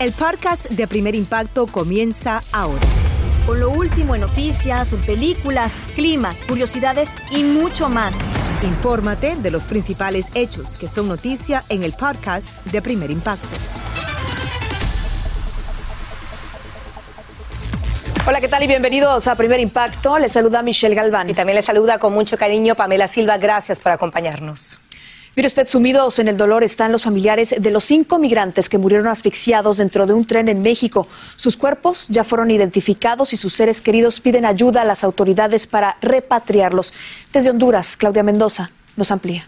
El podcast de Primer Impacto comienza ahora. Con lo último en noticias, en películas, clima, curiosidades y mucho más. Infórmate de los principales hechos que son noticia en el podcast de Primer Impacto. Hola, ¿qué tal? Y bienvenidos a Primer Impacto. Les saluda Michelle Galván. Y también les saluda con mucho cariño Pamela Silva. Gracias por acompañarnos. Mire usted, sumidos en el dolor están los familiares de los cinco migrantes que murieron asfixiados dentro de un tren en México. Sus cuerpos ya fueron identificados y sus seres queridos piden ayuda a las autoridades para repatriarlos. Desde Honduras, Claudia Mendoza nos amplía.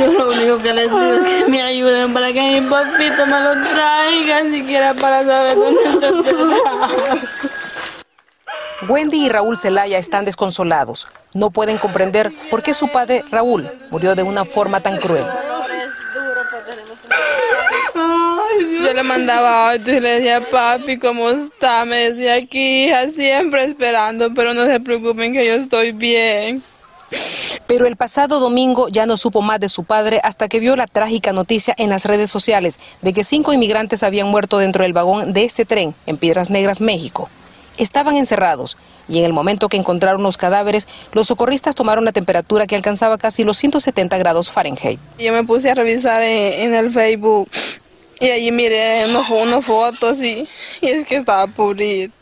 Yo lo único que les pido es que me ayuden para que mi papito me lo traiga, siquiera para saber dónde está. Wendy y Raúl Zelaya están desconsolados. No pueden comprender por qué su padre, Raúl, murió de una forma tan cruel. Yo le mandaba y le decía, papi, ¿cómo está? Me decía aquí, hija, siempre esperando, pero no se preocupen que yo estoy bien. Pero el pasado domingo ya no supo más de su padre hasta que vio la trágica noticia en las redes sociales de que cinco inmigrantes habían muerto dentro del vagón de este tren en Piedras Negras, México. Estaban encerrados y en el momento que encontraron los cadáveres, los socorristas tomaron la temperatura que alcanzaba casi los 170 grados Fahrenheit. Yo me puse a revisar en, el Facebook y allí miré unas, fotos y, y, es que estaba purito.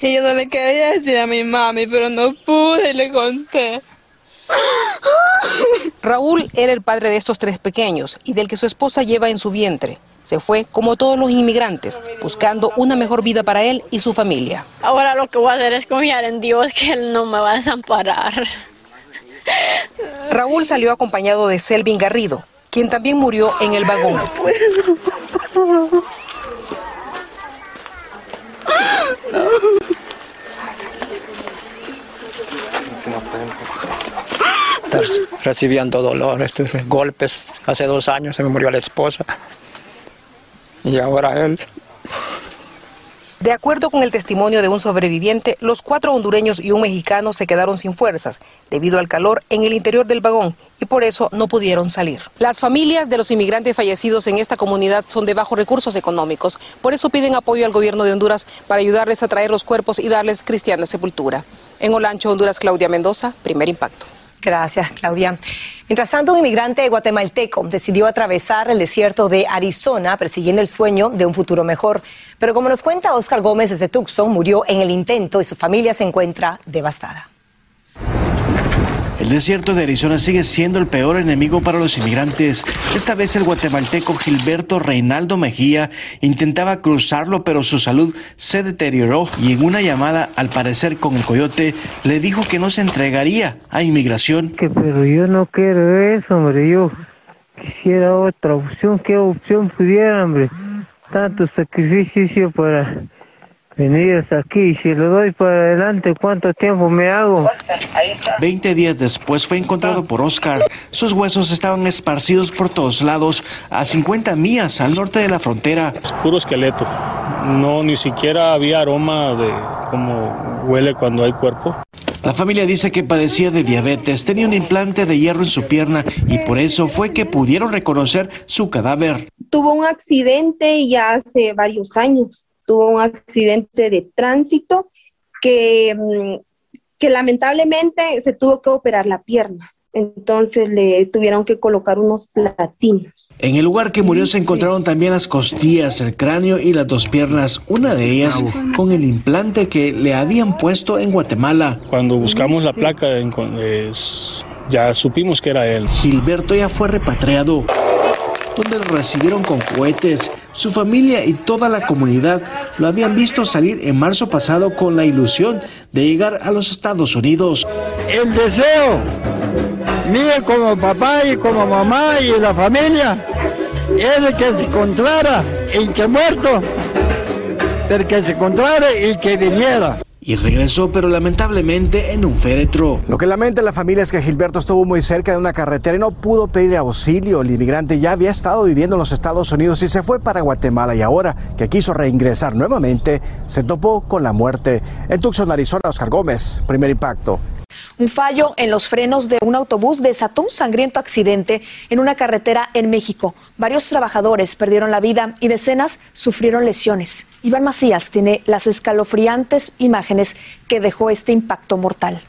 Y yo no le quería decir a mi mami, pero no pude y le conté. Raúl era el padre de estos tres pequeños y del que su esposa lleva en su vientre. Se fue como todos los inmigrantes, buscando una mejor vida para él y su familia. Ahora lo que voy a hacer es confiar en Dios que Él no me va a desamparar. Raúl salió acompañado de Selvin Garrido, quien también murió en el vagón. recibiendo dolor, estos golpes. Hace dos años se me murió la esposa y ahora él. De acuerdo con el testimonio de un sobreviviente, los cuatro hondureños y un mexicano se quedaron sin fuerzas debido al calor en el interior del vagón y por eso no pudieron salir. Las familias de los inmigrantes fallecidos en esta comunidad son de bajos recursos económicos, por eso piden apoyo al gobierno de Honduras para ayudarles a traer los cuerpos y darles cristiana sepultura. En Olancho, Honduras, Claudia Mendoza, primer impacto. Gracias, Claudia. Mientras tanto, un inmigrante guatemalteco decidió atravesar el desierto de Arizona persiguiendo el sueño de un futuro mejor. Pero como nos cuenta Oscar Gómez desde Tucson, murió en el intento y su familia se encuentra devastada. El desierto de Arizona sigue siendo el peor enemigo para los inmigrantes. Esta vez el guatemalteco Gilberto Reinaldo Mejía intentaba cruzarlo, pero su salud se deterioró y en una llamada, al parecer con el coyote, le dijo que no se entregaría a inmigración. Que pero yo no quiero eso, hombre. Yo quisiera otra opción. ¿Qué opción pudiera, hombre? Tanto sacrificio para venir hasta aquí. Si lo doy para adelante, ¿cuánto tiempo me hago? Veinte días después fue encontrado por Oscar. Sus huesos estaban esparcidos por todos lados, a 50 millas al norte de la frontera. Es puro esqueleto. No, ni siquiera había aroma de cómo huele cuando hay cuerpo. La familia dice que padecía de diabetes, tenía un implante de hierro en su pierna y por eso fue que pudieron reconocer su cadáver. Tuvo un accidente ya hace varios años tuvo un accidente de tránsito que, mm, que lamentablemente se tuvo que operar la pierna. Entonces le tuvieron que colocar unos platinos. En el lugar que murió se encontraron también las costillas, el cráneo y las dos piernas, una de ellas con el implante que le habían puesto en Guatemala. Cuando buscamos la placa ya supimos que era él. Gilberto ya fue repatriado donde lo recibieron con cohetes. Su familia y toda la comunidad lo habían visto salir en marzo pasado con la ilusión de llegar a los Estados Unidos. El deseo mío como papá y como mamá y la familia es que se encontrara en que muerto, pero que se encontrara y que viniera y regresó, pero lamentablemente en un féretro. Lo que lamenta la familia es que Gilberto estuvo muy cerca de una carretera y no pudo pedir auxilio. El inmigrante ya había estado viviendo en los Estados Unidos y se fue para Guatemala y ahora que quiso reingresar nuevamente, se topó con la muerte. En Tucson, Arizona, Oscar Gómez, primer impacto. Un fallo en los frenos de un autobús desató un sangriento accidente en una carretera en México. Varios trabajadores perdieron la vida y decenas sufrieron lesiones. Iván Macías tiene las escalofriantes imágenes que dejó este impacto mortal.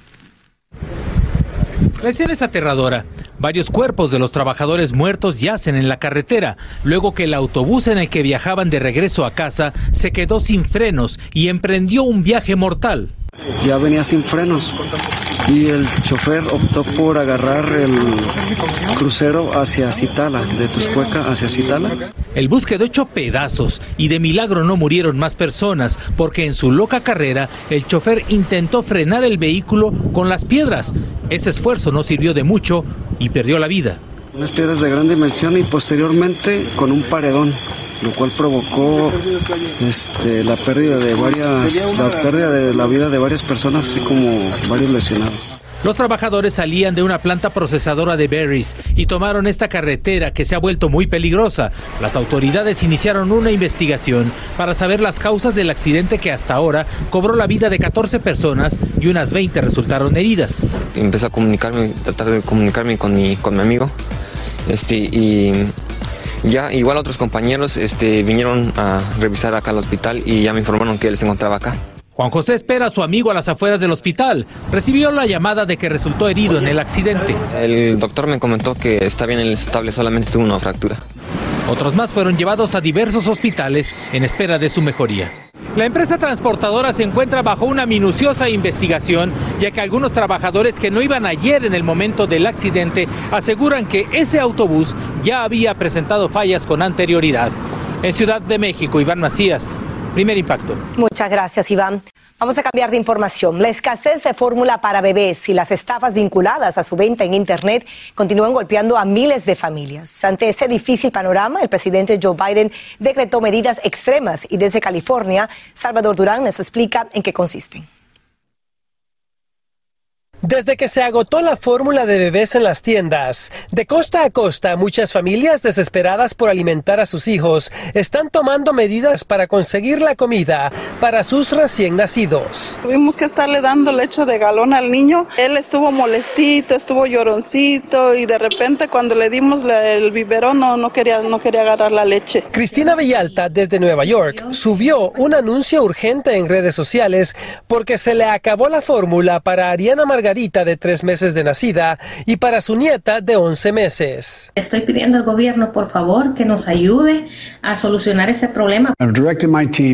La escena es aterradora. Varios cuerpos de los trabajadores muertos yacen en la carretera, luego que el autobús en el que viajaban de regreso a casa se quedó sin frenos y emprendió un viaje mortal. Ya venía sin frenos y el chofer optó por agarrar el crucero hacia Citala, de Tuscueca hacia Citala. El bus quedó hecho pedazos y de milagro no murieron más personas porque en su loca carrera el chofer intentó frenar el vehículo con las piedras. Ese esfuerzo no sirvió de mucho y perdió la vida. Unas piedras de gran dimensión y posteriormente con un paredón lo cual provocó este, la pérdida de varias, la pérdida de la vida de varias personas, así como varios lesionados. Los trabajadores salían de una planta procesadora de berries y tomaron esta carretera que se ha vuelto muy peligrosa. Las autoridades iniciaron una investigación para saber las causas del accidente que hasta ahora cobró la vida de 14 personas y unas 20 resultaron heridas. Empecé a comunicarme, tratar de comunicarme con mi, con mi amigo este, y ya igual otros compañeros este, vinieron a revisar acá al hospital y ya me informaron que él se encontraba acá. Juan José espera a su amigo a las afueras del hospital. Recibió la llamada de que resultó herido en el accidente. El doctor me comentó que está bien el estable, solamente tuvo una fractura. Otros más fueron llevados a diversos hospitales en espera de su mejoría. La empresa transportadora se encuentra bajo una minuciosa investigación, ya que algunos trabajadores que no iban ayer en el momento del accidente aseguran que ese autobús ya había presentado fallas con anterioridad. En Ciudad de México, Iván Macías, primer impacto. Muchas gracias, Iván. Vamos a cambiar de información. La escasez de fórmula para bebés y las estafas vinculadas a su venta en Internet continúan golpeando a miles de familias. Ante ese difícil panorama, el presidente Joe Biden decretó medidas extremas y desde California, Salvador Durán nos explica en qué consisten. Desde que se agotó la fórmula de bebés en las tiendas, de costa a costa, muchas familias desesperadas por alimentar a sus hijos están tomando medidas para conseguir la comida para sus recién nacidos. Tuvimos que estarle dando leche de galón al niño. Él estuvo molestito, estuvo lloroncito y de repente cuando le dimos el biberón no, no, quería, no quería agarrar la leche. Cristina Villalta, desde Nueva York, subió un anuncio urgente en redes sociales porque se le acabó la fórmula para Ariana Margarita de tres meses de nacida y para su nieta de 11 meses. Estoy pidiendo al gobierno, por favor, que nos ayude a solucionar ese problema.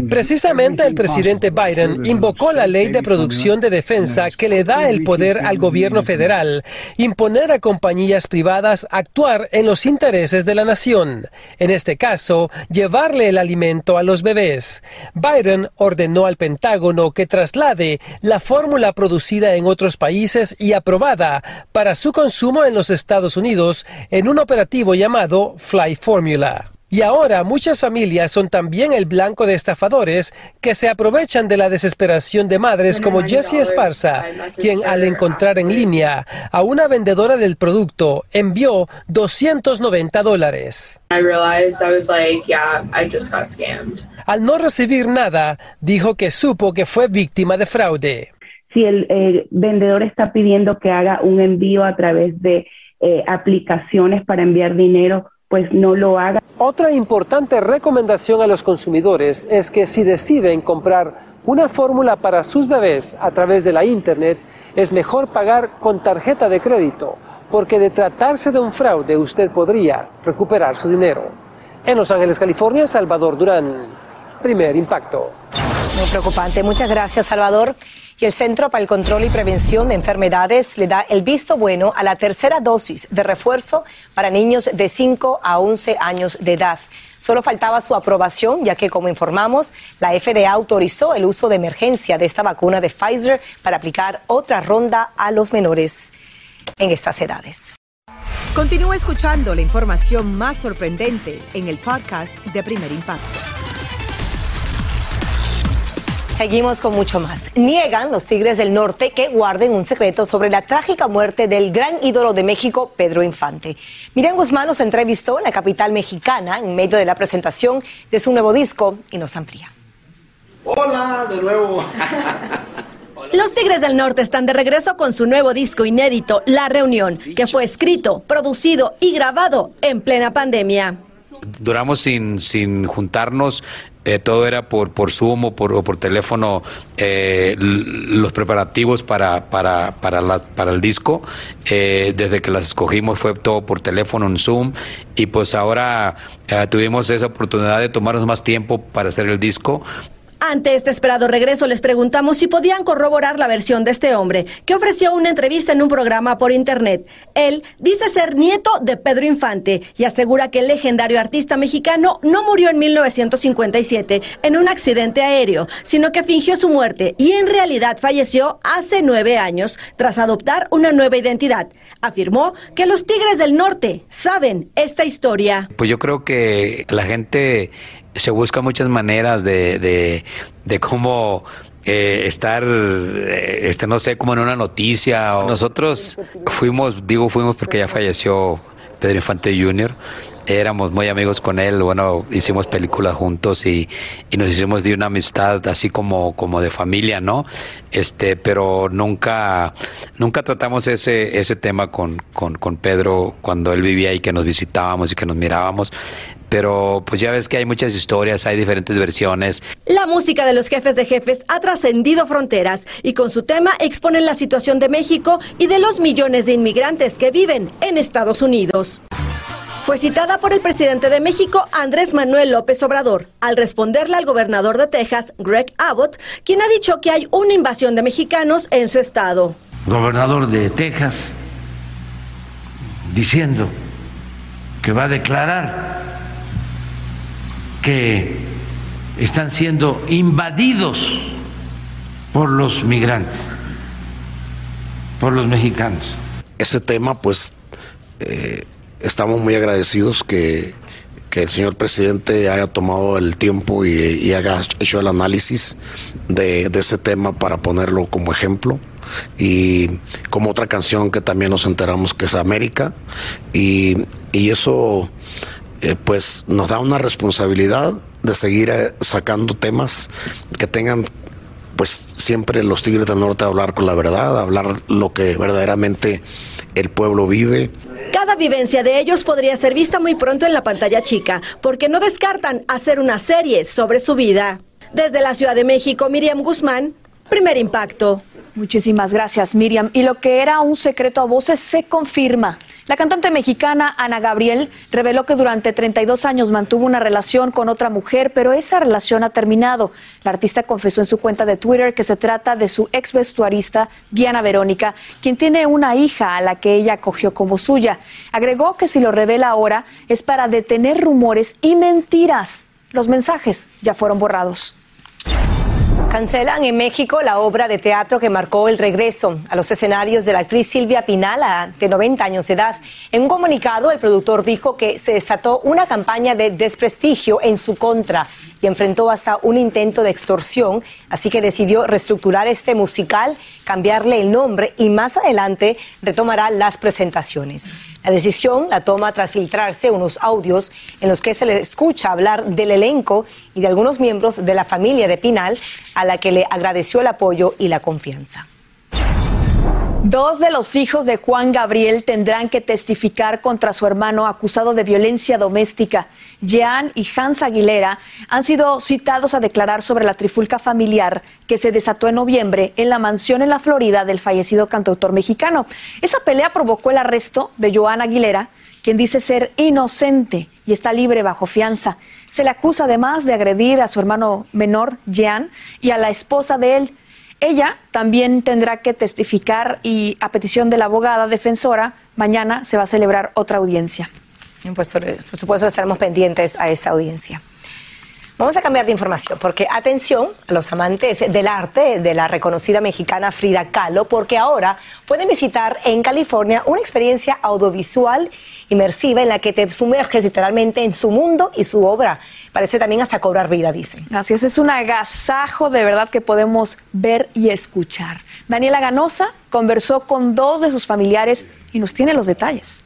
Precisamente el presidente Biden invocó la ley de producción de defensa que le da el poder al gobierno federal imponer a compañías privadas actuar en los intereses de la nación. En este caso, llevarle el alimento a los bebés. Biden ordenó al Pentágono que traslade la fórmula producida en otros países y aprobada para su consumo en los Estados Unidos en un operativo llamado Fly Formula. Y ahora muchas familias son también el blanco de estafadores que se aprovechan de la desesperación de madres como Jessie Esparza, quien al encontrar en línea a una vendedora del producto envió 290 dólares. Al no recibir nada, dijo que supo que fue víctima de fraude si el eh, vendedor está pidiendo que haga un envío a través de eh, aplicaciones para enviar dinero, pues no lo haga. Otra importante recomendación a los consumidores es que si deciden comprar una fórmula para sus bebés a través de la Internet, es mejor pagar con tarjeta de crédito, porque de tratarse de un fraude usted podría recuperar su dinero. En Los Ángeles, California, Salvador Durán. Primer impacto. Muy preocupante. Muchas gracias, Salvador y el Centro para el Control y Prevención de Enfermedades le da el visto bueno a la tercera dosis de refuerzo para niños de 5 a 11 años de edad. Solo faltaba su aprobación, ya que, como informamos, la FDA autorizó el uso de emergencia de esta vacuna de Pfizer para aplicar otra ronda a los menores en estas edades. Continúa escuchando la información más sorprendente en el podcast de Primer Impacto. Seguimos con mucho más. Niegan los Tigres del Norte que guarden un secreto sobre la trágica muerte del gran ídolo de México, Pedro Infante. Miriam Guzmán nos entrevistó en la capital mexicana en medio de la presentación de su nuevo disco y nos amplía. Hola, de nuevo. Los Tigres del Norte están de regreso con su nuevo disco inédito, La Reunión, que fue escrito, producido y grabado en plena pandemia. Duramos sin, sin juntarnos eh, todo era por, por Zoom o por, por teléfono, eh, los preparativos para, para, para, la, para el disco. Eh, desde que las escogimos fue todo por teléfono, en Zoom. Y pues ahora tuvimos esa oportunidad de tomarnos más tiempo para hacer el disco. Ante este esperado regreso les preguntamos si podían corroborar la versión de este hombre, que ofreció una entrevista en un programa por internet. Él dice ser nieto de Pedro Infante y asegura que el legendario artista mexicano no murió en 1957 en un accidente aéreo, sino que fingió su muerte y en realidad falleció hace nueve años tras adoptar una nueva identidad. Afirmó que los Tigres del Norte saben esta historia. Pues yo creo que la gente se busca muchas maneras de, de, cómo eh, estar, eh, este, no sé, como en una noticia. Nosotros fuimos, digo fuimos porque ya falleció Pedro Infante Jr., éramos muy amigos con él, bueno, hicimos películas juntos y, y, nos hicimos de una amistad así como, como de familia, ¿no? Este, pero nunca, nunca tratamos ese, ese tema con, con, con Pedro cuando él vivía y que nos visitábamos y que nos mirábamos pero pues ya ves que hay muchas historias, hay diferentes versiones. La música de los jefes de jefes ha trascendido fronteras y con su tema exponen la situación de México y de los millones de inmigrantes que viven en Estados Unidos. Fue citada por el presidente de México, Andrés Manuel López Obrador, al responderle al gobernador de Texas, Greg Abbott, quien ha dicho que hay una invasión de mexicanos en su estado. Gobernador de Texas, diciendo que va a declarar que están siendo invadidos por los migrantes, por los mexicanos. Ese tema, pues, eh, estamos muy agradecidos que, el señor presidente haya tomado el tiempo y, haya hecho el análisis de, ese tema para ponerlo como ejemplo. Y como otra canción que también nos enteramos que es América. Y, y eso eh, pues nos da una responsabilidad de seguir eh, sacando temas que tengan pues siempre los Tigres del Norte a hablar con la verdad, hablar lo que verdaderamente el pueblo vive. Cada vivencia de ellos podría ser vista muy pronto en la pantalla chica, porque no descartan hacer una serie sobre su vida. Desde la Ciudad de México, Miriam Guzmán, primer impacto. Muchísimas gracias, Miriam. Y lo que era un secreto a voces se confirma. La cantante mexicana Ana Gabriel reveló que durante 32 años mantuvo una relación con otra mujer, pero esa relación ha terminado. La artista confesó en su cuenta de Twitter que se trata de su ex vestuarista Diana Verónica, quien tiene una hija a la que ella acogió como suya. Agregó que si lo revela ahora es para detener rumores y mentiras. Los mensajes ya fueron borrados. Cancelan en México la obra de teatro que marcó el regreso a los escenarios de la actriz Silvia Pinal, de 90 años de edad. En un comunicado, el productor dijo que se desató una campaña de desprestigio en su contra y enfrentó hasta un intento de extorsión, así que decidió reestructurar este musical, cambiarle el nombre y más adelante retomará las presentaciones. La decisión la toma tras filtrarse unos audios en los que se le escucha hablar del elenco y de algunos miembros de la familia de Pinal, a la que le agradeció el apoyo y la confianza. Dos de los hijos de Juan Gabriel tendrán que testificar contra su hermano acusado de violencia doméstica. Jean y Hans Aguilera han sido citados a declarar sobre la trifulca familiar que se desató en noviembre en la mansión en la Florida del fallecido cantautor mexicano. Esa pelea provocó el arresto de Joan Aguilera, quien dice ser inocente y está libre bajo fianza. Se le acusa además de agredir a su hermano menor, Jean, y a la esposa de él. Ella también tendrá que testificar y a petición de la abogada defensora, mañana se va a celebrar otra audiencia. Pues, por supuesto estaremos pendientes a esta audiencia. Vamos a cambiar de información porque atención a los amantes del arte de la reconocida mexicana Frida Kahlo porque ahora pueden visitar en California una experiencia audiovisual inmersiva en la que te sumerges literalmente en su mundo y su obra. Parece también hasta cobrar vida, dicen. Así es, es un agasajo de verdad que podemos ver y escuchar. Daniela Ganosa conversó con dos de sus familiares y nos tiene los detalles.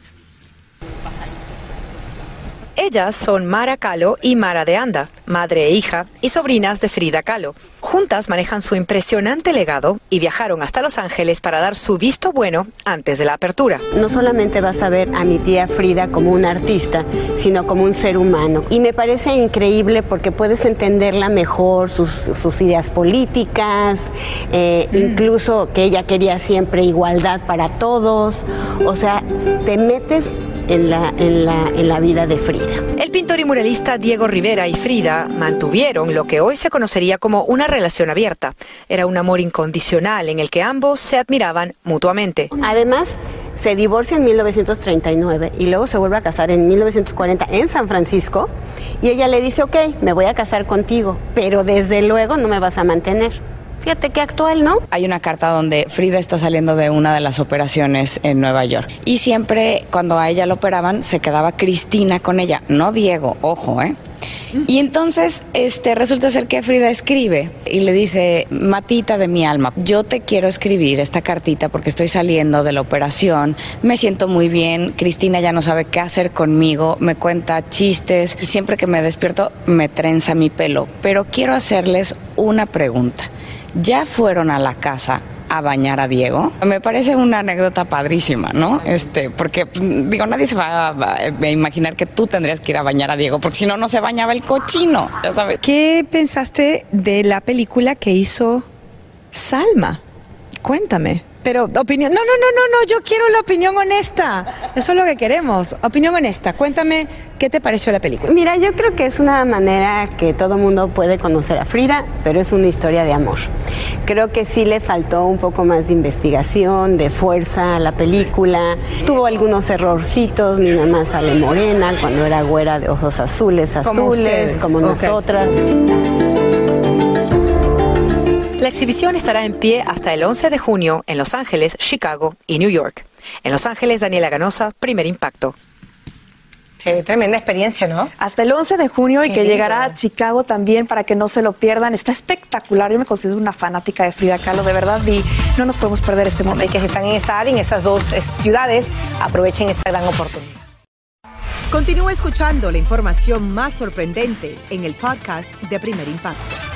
Ellas son Mara Kahlo y Mara de Anda, madre e hija y sobrinas de Frida Kahlo. Juntas manejan su impresionante legado y viajaron hasta Los Ángeles para dar su visto bueno antes de la apertura. No solamente vas a ver a mi tía Frida como una artista, sino como un ser humano. Y me parece increíble porque puedes entenderla mejor, sus, ideas políticas, eh, incluso que ella quería siempre igualdad para todos. O sea, te metes en la, en la, en la vida de Frida. El pintor y muralista Diego Rivera y Frida mantuvieron lo que hoy se conocería como una relación abierta. Era un amor incondicional en el que ambos se admiraban mutuamente. Además, se divorcia en 1939 y luego se vuelve a casar en 1940 en San Francisco y ella le dice, ok, me voy a casar contigo, pero desde luego no me vas a mantener. Fíjate qué actual, ¿no? Hay una carta donde Frida está saliendo de una de las operaciones en Nueva York. Y siempre cuando a ella la operaban, se quedaba Cristina con ella, no Diego, ojo, ¿eh? Y entonces este, resulta ser que Frida escribe y le dice, Matita de mi alma, yo te quiero escribir esta cartita porque estoy saliendo de la operación, me siento muy bien, Cristina ya no sabe qué hacer conmigo, me cuenta chistes y siempre que me despierto me trenza mi pelo, pero quiero hacerles una pregunta ya fueron a la casa a bañar a Diego. Me parece una anécdota padrísima, ¿no? Este, porque digo, nadie se va a, imaginar que tú tendrías que ir a bañar a Diego, porque si no no se bañaba el cochino, ya sabes. ¿Qué pensaste de la película que hizo Salma? Cuéntame. Pero opinión, no, no, no, no, no, yo quiero la opinión honesta. Eso es lo que queremos. Opinión honesta. Cuéntame qué te pareció la película. Mira, yo creo que es una manera que todo mundo puede conocer a Frida, pero es una historia de amor. Creo que sí le faltó un poco más de investigación, de fuerza a la película. Tuvo algunos errorcitos, mi mamá sale morena cuando era güera de ojos azules, azules, como, nosotras. La exhibición estará en pie hasta el 11 de junio en Los Ángeles, Chicago y New York. En Los Ángeles, Daniela Ganosa, Primer Impacto. Sí, tremenda experiencia, ¿no? Hasta el 11 de junio y que llegará a Chicago también para que no se lo pierdan. Está espectacular. Yo me considero una fanática de Frida Kahlo, de verdad, y no nos podemos perder este momento. Así que si están en esa área, en esas dos eh, ciudades, aprovechen esta gran oportunidad. Continúa escuchando la información más sorprendente en el podcast de Primer Impacto.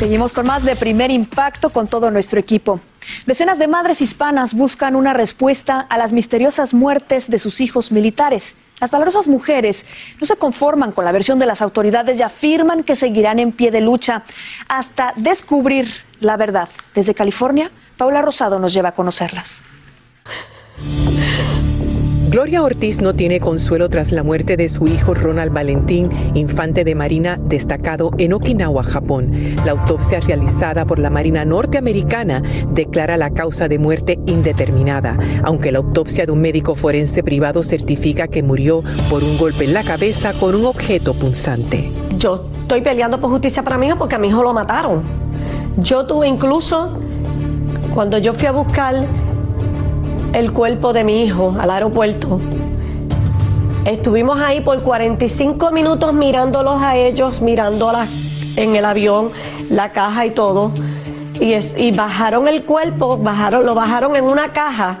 Seguimos con más de primer impacto con todo nuestro equipo. Decenas de madres hispanas buscan una respuesta a las misteriosas muertes de sus hijos militares. Las valorosas mujeres no se conforman con la versión de las autoridades y afirman que seguirán en pie de lucha hasta descubrir la verdad. Desde California, Paula Rosado nos lleva a conocerlas. Gloria Ortiz no tiene consuelo tras la muerte de su hijo Ronald Valentín, infante de Marina destacado en Okinawa, Japón. La autopsia realizada por la Marina norteamericana declara la causa de muerte indeterminada, aunque la autopsia de un médico forense privado certifica que murió por un golpe en la cabeza con un objeto punzante. Yo estoy peleando por justicia para mi hijo porque a mi hijo lo mataron. Yo tuve incluso, cuando yo fui a buscar el cuerpo de mi hijo al aeropuerto. Estuvimos ahí por 45 minutos mirándolos a ellos, mirándolas en el avión, la caja y todo. Y, y bajaron el cuerpo, bajaron, lo bajaron en una caja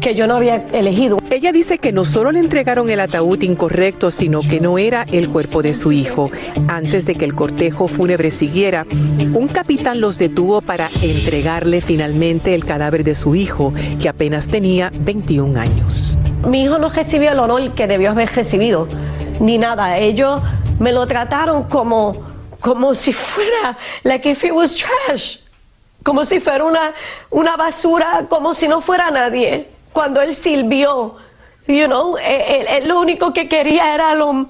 que yo no había elegido. Ella dice que no solo le entregaron el ataúd incorrecto, sino que no era el cuerpo de su hijo. Antes de que el cortejo fúnebre siguiera, un capitán los detuvo para entregarle finalmente el cadáver de su hijo, que apenas tenía 21 años. Mi hijo no recibió el honor que debió haber recibido, ni nada. Ellos me lo trataron como, como si fuera, like if it was trash, como si fuera una, una basura, como si no fuera nadie cuando él sirvió. You know, él, lo único que quería era lo,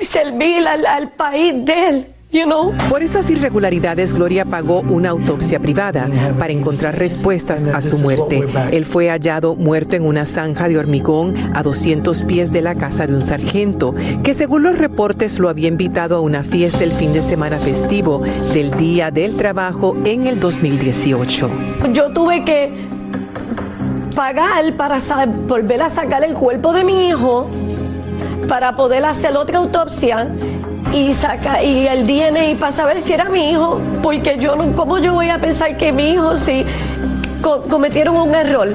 servir al, al país de él. You know? Por esas irregularidades, Gloria pagó una autopsia privada para encontrar respuestas a su muerte. Él fue hallado muerto en una zanja de hormigón a 200 pies de la casa de un sargento, que según los reportes lo había invitado a una fiesta el fin de semana festivo del Día del Trabajo en el 2018. Yo tuve que pagar para volver a sacar el cuerpo de mi hijo, para poder hacer otra autopsia y saca y el DNA para saber si era mi hijo, porque yo no, ¿cómo yo voy a pensar que mi hijo si cometieron un error?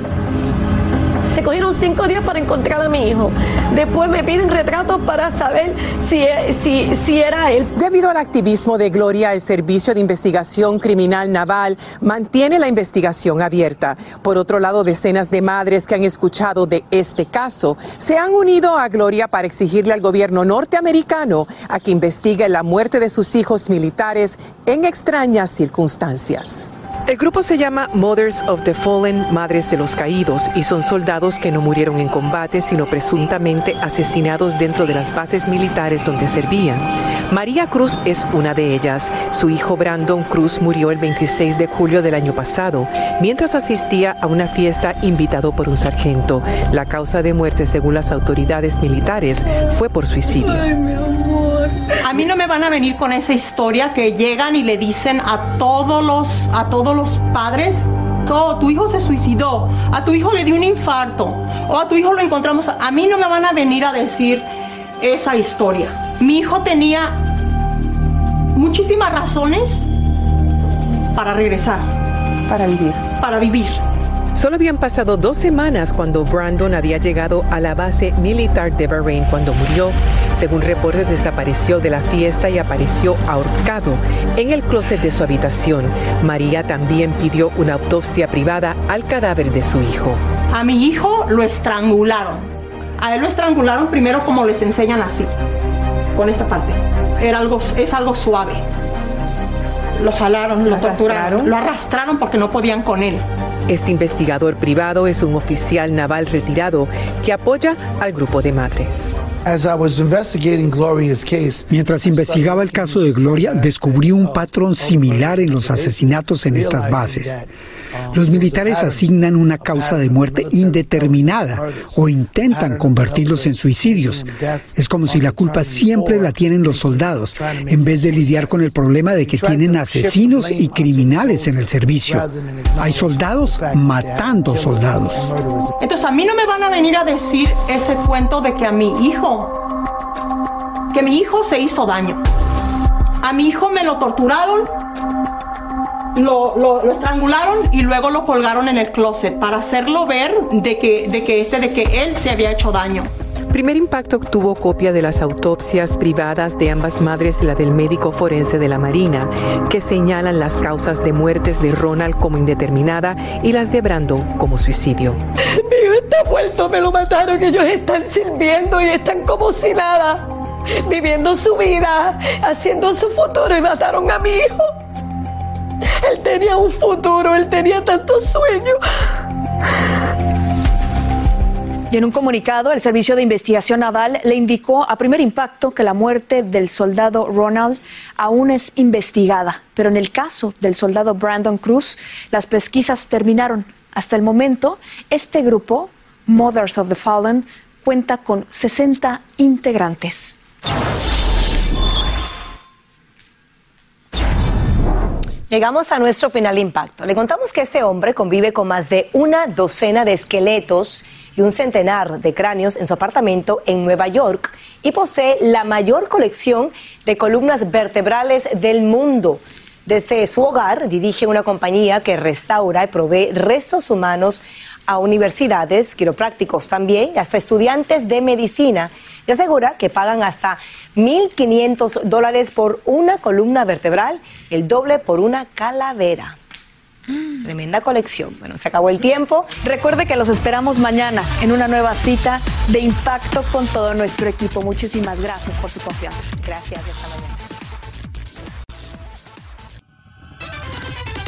Se cogieron cinco días para encontrar a mi hijo. Después me piden retratos para saber si, si, si era él. Debido al activismo de Gloria, el Servicio de Investigación Criminal Naval mantiene la investigación abierta. Por otro lado, decenas de madres que han escuchado de este caso se han unido a Gloria para exigirle al gobierno norteamericano a que investigue la muerte de sus hijos militares en extrañas circunstancias. El grupo se llama Mothers of the Fallen, Madres de los Caídos, y son soldados que no murieron en combate, sino presuntamente asesinados dentro de las bases militares donde servían. María Cruz es una de ellas. Su hijo Brandon Cruz murió el 26 de julio del año pasado, mientras asistía a una fiesta invitado por un sargento. La causa de muerte, según las autoridades militares, fue por suicidio. A mí no me van a venir con esa historia que llegan y le dicen a todos los, a todos los padres, oh, tu hijo se suicidó, a tu hijo le dio un infarto, o a tu hijo lo encontramos. A mí no me van a venir a decir esa historia. Mi hijo tenía muchísimas razones para regresar. Para vivir. Para vivir. Solo habían pasado dos semanas cuando Brandon había llegado a la base militar de Bahrein cuando murió. Según reportes, desapareció de la fiesta y apareció ahorcado en el closet de su habitación. María también pidió una autopsia privada al cadáver de su hijo. A mi hijo lo estrangularon. A él lo estrangularon primero como les enseñan así, con esta parte. Era algo, es algo suave. Lo jalaron, lo torturaron, lo arrastraron porque no podían con él. Este investigador privado es un oficial naval retirado que apoya al grupo de madres. Mientras investigaba el caso de Gloria, descubrí un patrón similar en los asesinatos en estas bases. Los militares asignan una causa de muerte indeterminada o intentan convertirlos en suicidios. Es como si la culpa siempre la tienen los soldados, en vez de lidiar con el problema de que tienen asesinos y criminales en el servicio. Hay soldados matando soldados. Entonces a mí no me van a venir a decir ese cuento de que a mi hijo, que mi hijo se hizo daño. A mi hijo me lo torturaron, lo, estrangularon y luego lo colgaron en el closet para hacerlo ver de que, de que este, de que él se había hecho daño. Primer Impacto obtuvo copia de las autopsias privadas de ambas madres, la del médico forense de la Marina, que señalan las causas de muertes de Ronald como indeterminada y las de Brandon como suicidio. Mi hijo está muerto, me lo mataron, ellos están sirviendo y están como si nada, viviendo su vida, haciendo su futuro y mataron a mi hijo. Él tenía un futuro, él tenía tantos sueños. Y en un comunicado, el Servicio de Investigación Naval le indicó a primer impacto que la muerte del soldado Ronald aún es investigada. Pero en el caso del soldado Brandon Cruz, las pesquisas terminaron. Hasta el momento, este grupo, Mothers of the Fallen, cuenta con 60 integrantes. Llegamos a nuestro final impacto. Le contamos que este hombre convive con más de una docena de esqueletos y un centenar de cráneos en su apartamento en Nueva York y posee la mayor colección de columnas vertebrales del mundo. Desde su hogar dirige una compañía que restaura y provee restos humanos a universidades, quiroprácticos también, hasta estudiantes de medicina y asegura que pagan hasta 1.500 dólares por una columna vertebral, el doble por una calavera. Tremenda colección. Bueno, se acabó el tiempo. Recuerde que los esperamos mañana en una nueva cita de impacto con todo nuestro equipo. Muchísimas gracias por su confianza. Gracias y hasta mañana.